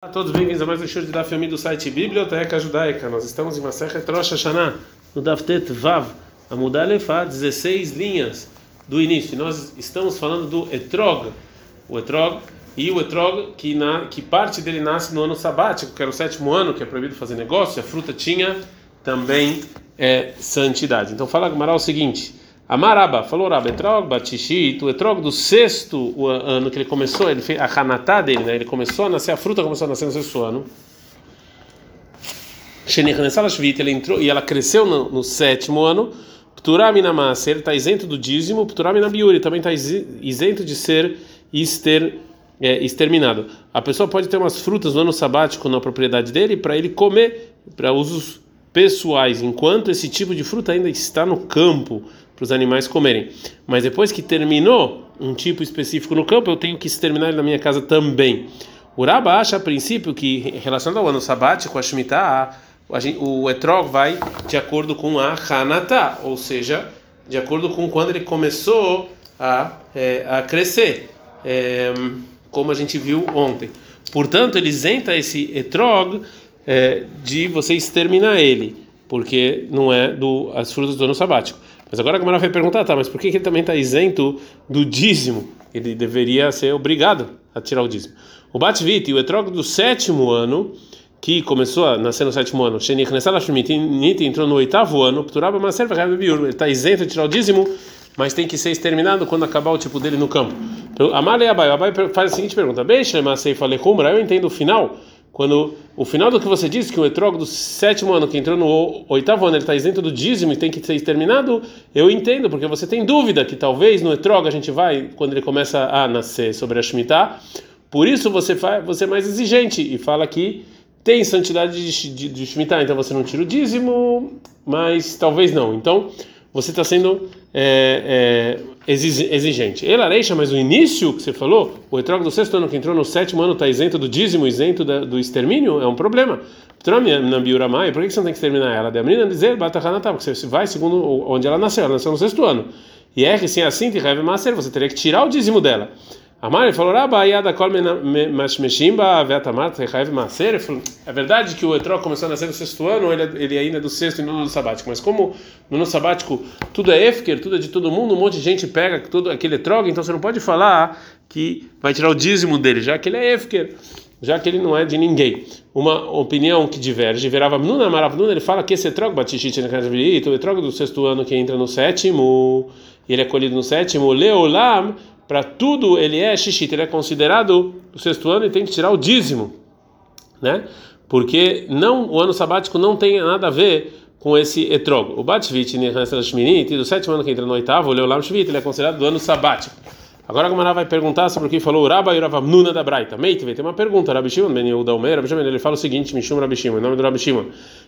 Olá a todos, bem-vindos a mais um show de Daf do site Biblioteca Judaica. Nós estamos em Masechet Rosh Hashanah, no Daftet Vav, a Mudalefá, 16 linhas do início. Nós estamos falando do Etrog, o Etrog, e o Etrog que, na, que parte dele nasce no ano sabático, que era o sétimo ano, que é proibido fazer negócio, a fruta tinha também é, santidade. Então fala Gamara o seguinte... Amaraba, falou Raba, Etrog, Batishit, o Etrog do sexto ano que ele começou, ele fez a Hanatá dele, né? Ele começou a nascer, a fruta começou a nascer no sexto ano. Ele entrou e ela cresceu no, no sétimo ano. Pturaminamasa, ele está isento do dízimo. Pturaminabiuri também está isento de ser é, exterminado. A pessoa pode ter umas frutas no ano sabático na propriedade dele para ele comer para usos pessoais, enquanto esse tipo de fruta ainda está no campo para os animais comerem. Mas depois que terminou um tipo específico no campo, eu tenho que exterminar ele na minha casa também. O Raba acha a princípio que, relacionado ao ano sabático, a Shemitah, o etrog vai de acordo com a Hanatá, ou seja, de acordo com quando ele começou a, é, a crescer, é, como a gente viu ontem. Portanto, ele isenta esse etrog é, de você exterminar ele, porque não é do as frutas do ano sabático. Mas agora a Gamara vai perguntar, tá, mas por que ele também está isento do dízimo? Ele deveria ser obrigado a tirar o dízimo. O Batvit, o etrog do sétimo ano, que começou a nascer no sétimo ano, Shenich Nessalashmit, entrou no oitavo ano, Pturaba Maser ele está isento de tirar o dízimo, mas tem que ser exterminado quando acabar o tipo dele no campo. Amale Abai, Abai faz a seguinte pergunta: Beixe, Masei Falechumra, eu entendo o final quando o final do que você disse, que o etrog do sétimo ano, que entrou no oitavo ano, ele está isento do dízimo e tem que ser exterminado, eu entendo, porque você tem dúvida que talvez no etrog a gente vai, quando ele começa a nascer sobre a Shemitah, por isso você, faz, você é mais exigente e fala que tem santidade de, de, de então você não tira o dízimo, mas talvez não. Então você está sendo é, é, exigente. Ele areixa, mas o início que você falou, o etrog do sexto ano que entrou no sétimo ano está isento do dízimo, isento da, do extermínio, é um problema. Na Biuramai, por que você não tem que exterminar ela? Da menina dizer, Batahanatá, porque você vai segundo onde ela nasceu, ela nasceu no sexto ano. E é que se é assim, você teria que tirar o dízimo dela. Amar falou: Rabaiada kol mashmeshimba vetamart rechaev maser. É verdade que o etrog começou a nascer no sexto ano, ele, ele ainda é do sexto e não do sabático. Mas como no ano sabático tudo é efker, tudo é de todo mundo, um monte de gente pega todo aquele etrog, então você não pode falar que vai tirar o dízimo dele, já que ele é efker, já que ele não é de ninguém. Uma opinião que diverge, virava Nuna Maravnuna, ele fala que esse etrog batishit o etrog do sexto ano que entra no sétimo, e ele é colhido no sétimo, leolam para tudo ele é xixi, ele é considerado o sexto ano e tem que tirar o dízimo, né? Porque não o ano sabático não tem nada a ver com esse etrog. O Batvit do sétimo ano que entra no oitavo, o Leolam Shvit, ele é considerado do ano sabático. Agora a Gamara vai perguntar sobre o que falou o Rabba e o Nuna da Braita. Meite, tem uma pergunta. Rabi Shimon ben Yehuda Omer, Rabi Shimon, ele fala o seguinte, Mishum Rabi Shimon, em nome do Rabi Shimon.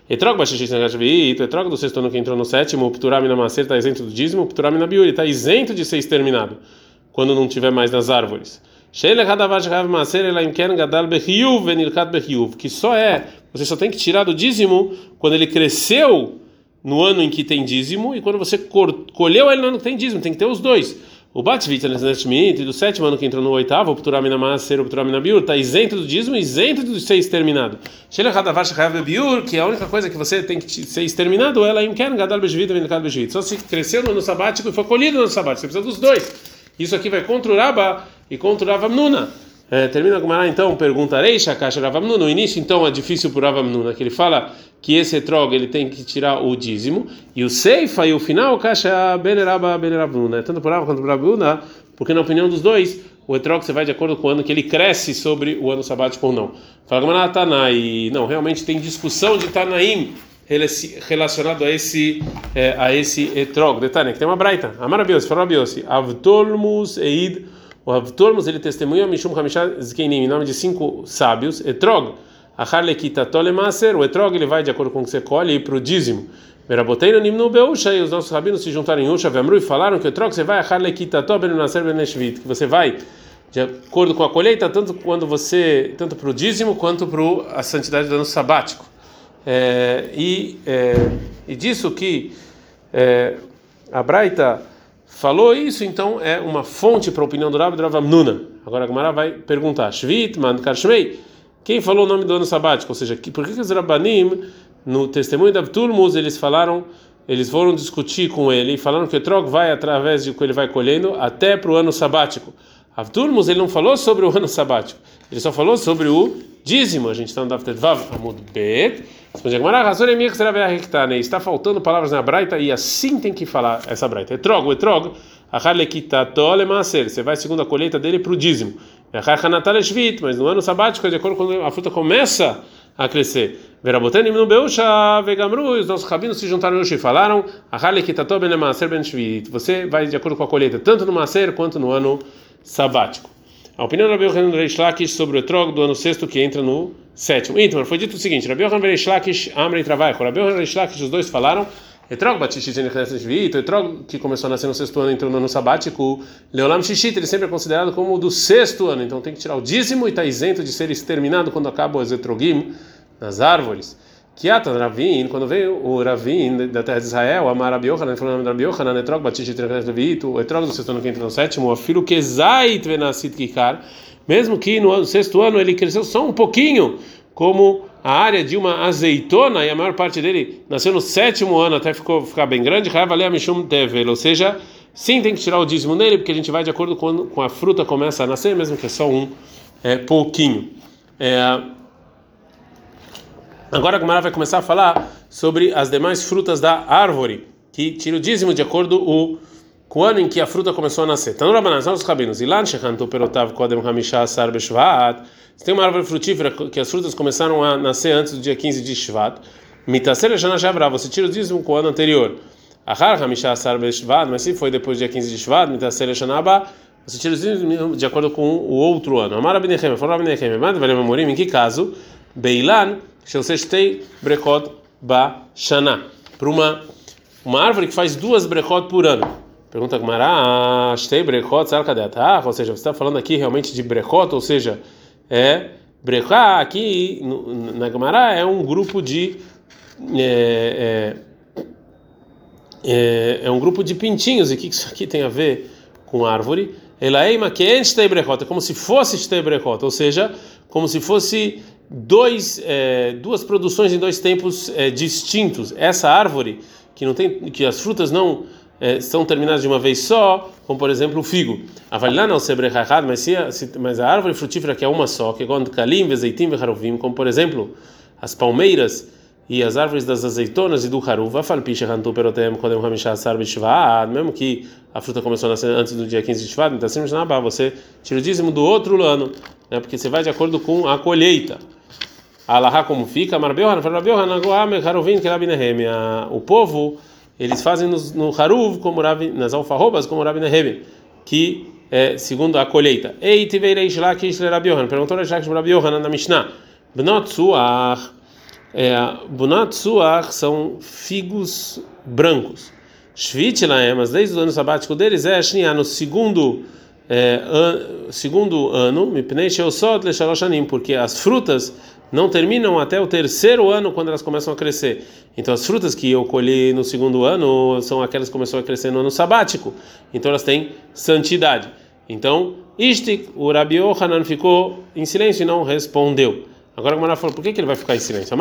Etrog Bashishit Nagashvit, etrog do sexto ano que entrou no sétimo, Pturami na Macer está isento do dízimo, Pturami na Biuri está isento de ser exterminado quando não tiver mais nas árvores. Que só é, você só tem que tirar do dízimo quando ele cresceu no ano em que tem dízimo e quando você colheu ele no ano que tem dízimo, tem que ter os dois. O Batvit do sétimo ano que entrou no oitavo, o Pturamina Maser, o Pturamina Biur, está isento do dízimo, isento de ser exterminado. Que é a única coisa que você tem que ser exterminado, ela é Só se cresceu no ano sabático e foi colhido no ano sabático, você precisa dos dois. Isso aqui vai contra o Raba e contra o Ravamnuna. É, termina com Mará, então, perguntarei, Shakash Ravamnuna. No início, então, é difícil para o Ravamnuna, que ele fala que esse etrog ele tem que tirar o dízimo, e o Seifa e o final, Kasha Beneraba Beneravnuna. É tanto para Rava quanto para Ravamnuna, porque na opinião dos dois, o etrog você vai de acordo com o ano que ele cresce sobre o ano sabático ou não. Fala Mará, Tanai. Não, realmente tem discussão de Tanaim relacionado a esse é, a esse etrog. Detalhe, que tem uma braita. Amarabios, farabios. Avtolmus eid. O Avtolmus ele testemunha Mishum Hamishah Zkenim, em nome de cinco sábios. Etrog. Achar lekita tolemaser. O etrog ele vai de acordo com o que você colhe para o dízimo. Meraboteino nimnu beusha. E os nossos rabinos se juntaram em Usha, Vemru e falaram que o etrog você vai achar lekita to benunaser beneshvit. Que você vai de acordo com a colheita, tanto quando você, tanto para o dízimo quanto para a santidade do ano sabático. É, e, é, e disso que é, a Braita falou isso, então é uma fonte para a opinião do Rabi do Rav Nuna. Agora a Gamara vai perguntar: Shvit, man karshmei, Quem falou o nome do ano sabático? Ou seja, por que, que os Rabanim, no testemunho da Turmus, eles falaram, eles foram discutir com ele e falaram que o Etrog vai através de que ele vai colhendo até para o ano sabático. Avturmus ele não falou sobre o ano sabático, ele só falou sobre o dízimo. A gente está no Daftet Vav Amud Bet. Está faltando palavras na Braita e assim tem que falar essa Braita. Etrog, Etrog, você vai segundo a colheita dele para o dízimo. Mas no ano sabático, de acordo com a fruta começa a crescer. Verabotanim no Beusha, Vegamru, os nossos rabinos se juntaram hoje e falaram: Você vai de acordo com a colheita, tanto no Maser quanto no ano sabático. A opinião do Rabi Yohanan Reish Lakish sobre o etrog do ano sexto que entra no sétimo. Então, foi dito o seguinte: Rabi Yohanan Reish Lakish, Amrei Travai. Rabi Yohanan Reish Lakish, os dois falaram. Etrog Batishit Vito, Etrog que começou a nascer no sexto ano entrou no ano sabático, Leolam Shishit, ele sempre é considerado como do sexto ano, então tem que tirar o dízimo e está isento de ser exterminado quando acaba o Etrogim nas árvores. Kiatan Ravin, quando veio o Ravin da terra de Israel, Amar Rabi falou o nome de Rabi Yochanan, Etrog Batishit Levito, o Etrog do sexto ano que entra no sétimo, o filho que Zait Venasit Kikar, mesmo que no sexto ano ele cresceu só um pouquinho, como a área de uma azeitona, e a maior parte dele nasceu no sétimo ano até ficou ficar bem grande, ou seja, sim tem que tirar o dízimo nele, porque a gente vai de acordo com, com a fruta começa a nascer, mesmo que é só um é, pouquinho. É, Agora a Gemara vai começar a falar sobre as demais frutas da árvore, que tira o dízimo de acordo o, com o ano em que a fruta começou a nascer. Então, Rabanan, são os rabinos. Ilan kodem. Se tem uma árvore frutífera que as frutas começaram a nascer antes do dia 15 de Shvat, mitaser shana você tira o dízimo com o ano anterior. Ahar hamisha asar beshvat, mas se foi depois do dia 15 de Shvat, mitaser shana você tira o dízimo de acordo com o outro ano. Amar abinechem, falou abinechem, mas em que caso? Beilan Shelsestei Brekot Ba Shana. Para uma, uma árvore que faz duas Brekot por ano. Pergunta Gmará, Shtei Brekot Sarkadeatah, ou seja, você está falando aqui realmente de Brekot, ou seja, é Brekah aqui na Gmará é um grupo de. É, é, é, é, um grupo de pintinhos, e o que isso aqui tem a ver com árvore? Elaima que é como se fosse Brekot, ou seja, como se fosse dois, é, duas produções em dois tempos é, distintos. Essa árvore que não tem, que as frutas não é, são terminadas de uma vez só, como por exemplo o figo. Avalilá não se mas se, mas a árvore frutífera que é uma só, que é kalim, vezeitim, veharovim, como por exemplo as palmeiras e as árvores das azeitonas e do haruv, mesmo que a fruta começou a nascer antes do dia 15 de Shvat, então você tira o dízimo do outro ano, né, porque você vai de acordo com a colheita. Alahá como fica, o povo, eles fazem no, no Haruv, como Rabi, nas alfarrobas, como Rabi Nehemi, que é segundo a colheita. Ei, tiverei Shlakish Rabi Yohanan, perguntou Shlakish Rabi Yohanan na Mishnah. Bnot Suach, é, Bunat Suach são figos brancos. Shvit Laem, mas desde o ano sabático deles é Shnia, no segundo é, an, segundo ano, Mipnei Sheosot Leshaloshanim, porque as frutas não terminam até o terceiro ano quando elas começam a crescer. Então as frutas que eu colhi no segundo ano são aquelas que começaram a crescer no ano sabático. Então elas têm santidade. Então, Ishtik, o Rabi Yohanan ficou em silêncio e não respondeu. Agora o Mara falou, por que, que ele vai ficar em silêncio?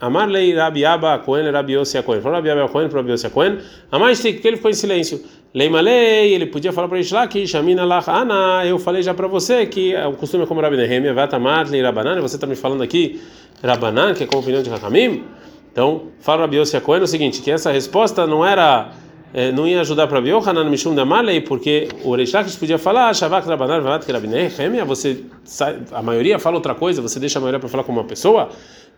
Amarlei Rabi Abba Cohen, Rabi Yossi Cohen. Falou Rabi Abba Cohen Rabi Yossi Cohen. Amar Ishtik, que ele ficou em silêncio. Leimalei, ele podia falar para que Shamina Ana, eu falei já para você que o costume é como Rabi Nehemia, Vatamar, Rabanan, você está me falando aqui Rabanan, que é com a opinião de Hakamim? Então, fala Rabi Yossi Cohen o seguinte, que essa resposta não era é, não ia ajudar para Rabi Yohanan Mishum da Malei, porque o Reish Lakish podia falar Shavak Rabanan Valat Rabi Nehemia, você a maioria fala outra coisa, você deixa a maioria para falar com uma pessoa?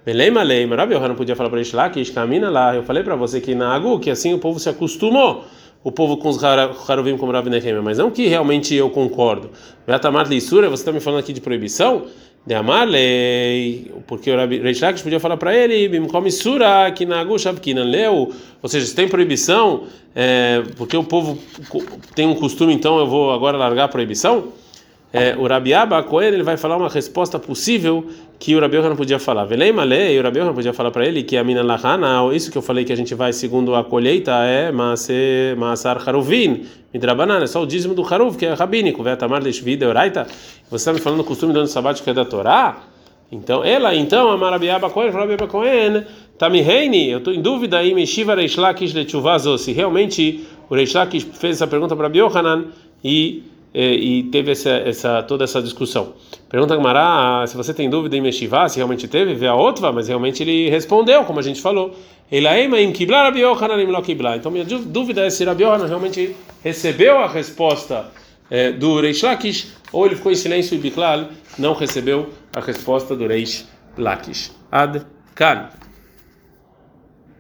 Belém Malei, Rabi Yohanan podia falar para Reish Lakish, camina lá, eu falei para você que na Agu, que assim o povo se acostumou o povo com os Harovim como Rabi Nehemia, mas não que realmente eu concordo. Betamar Lissura, você está me falando aqui de proibição? De amar lei, porque o Reish Lakish podia falar para ele, Bimkom Sura, que na Shavkinan leu, ou seja, se tem proibição, é, porque o povo tem um costume, então eu vou agora largar a proibição? É, o Rabiaba Cohen ele vai falar uma resposta possível que o Rabi não podia falar. Velei malei, o Rabi não podia falar para ele que a mina lahana, isso que eu falei que a gente vai segundo a colheita é maasar haruvin, midrabanan, é só o dízimo do haruv que é rabínico, vetamar leshvida oraita. Você está me falando o costume do ano sabático que é da Torá? Então, ela, então, a Marabiaba Cohen, Marabiaba Cohen, Tamiheini, eu estou em dúvida aí, Meshiva Reish Lakish Lechuvazo, se realmente o Reish Lakish fez essa pergunta para Biohanan e, e, teve essa, essa, toda essa discussão. Pergunta Gamara, se você tem dúvida em Meshivá, se realmente teve, vê a outra, mas realmente ele respondeu, como a gente falou. Então, minha dúvida é se Rabi Yohanan realmente recebeu a resposta é, do Reish Lakish ou ele ficou em silêncio e Biklal não recebeu a resposta do Reish Lakish. Ad Kan.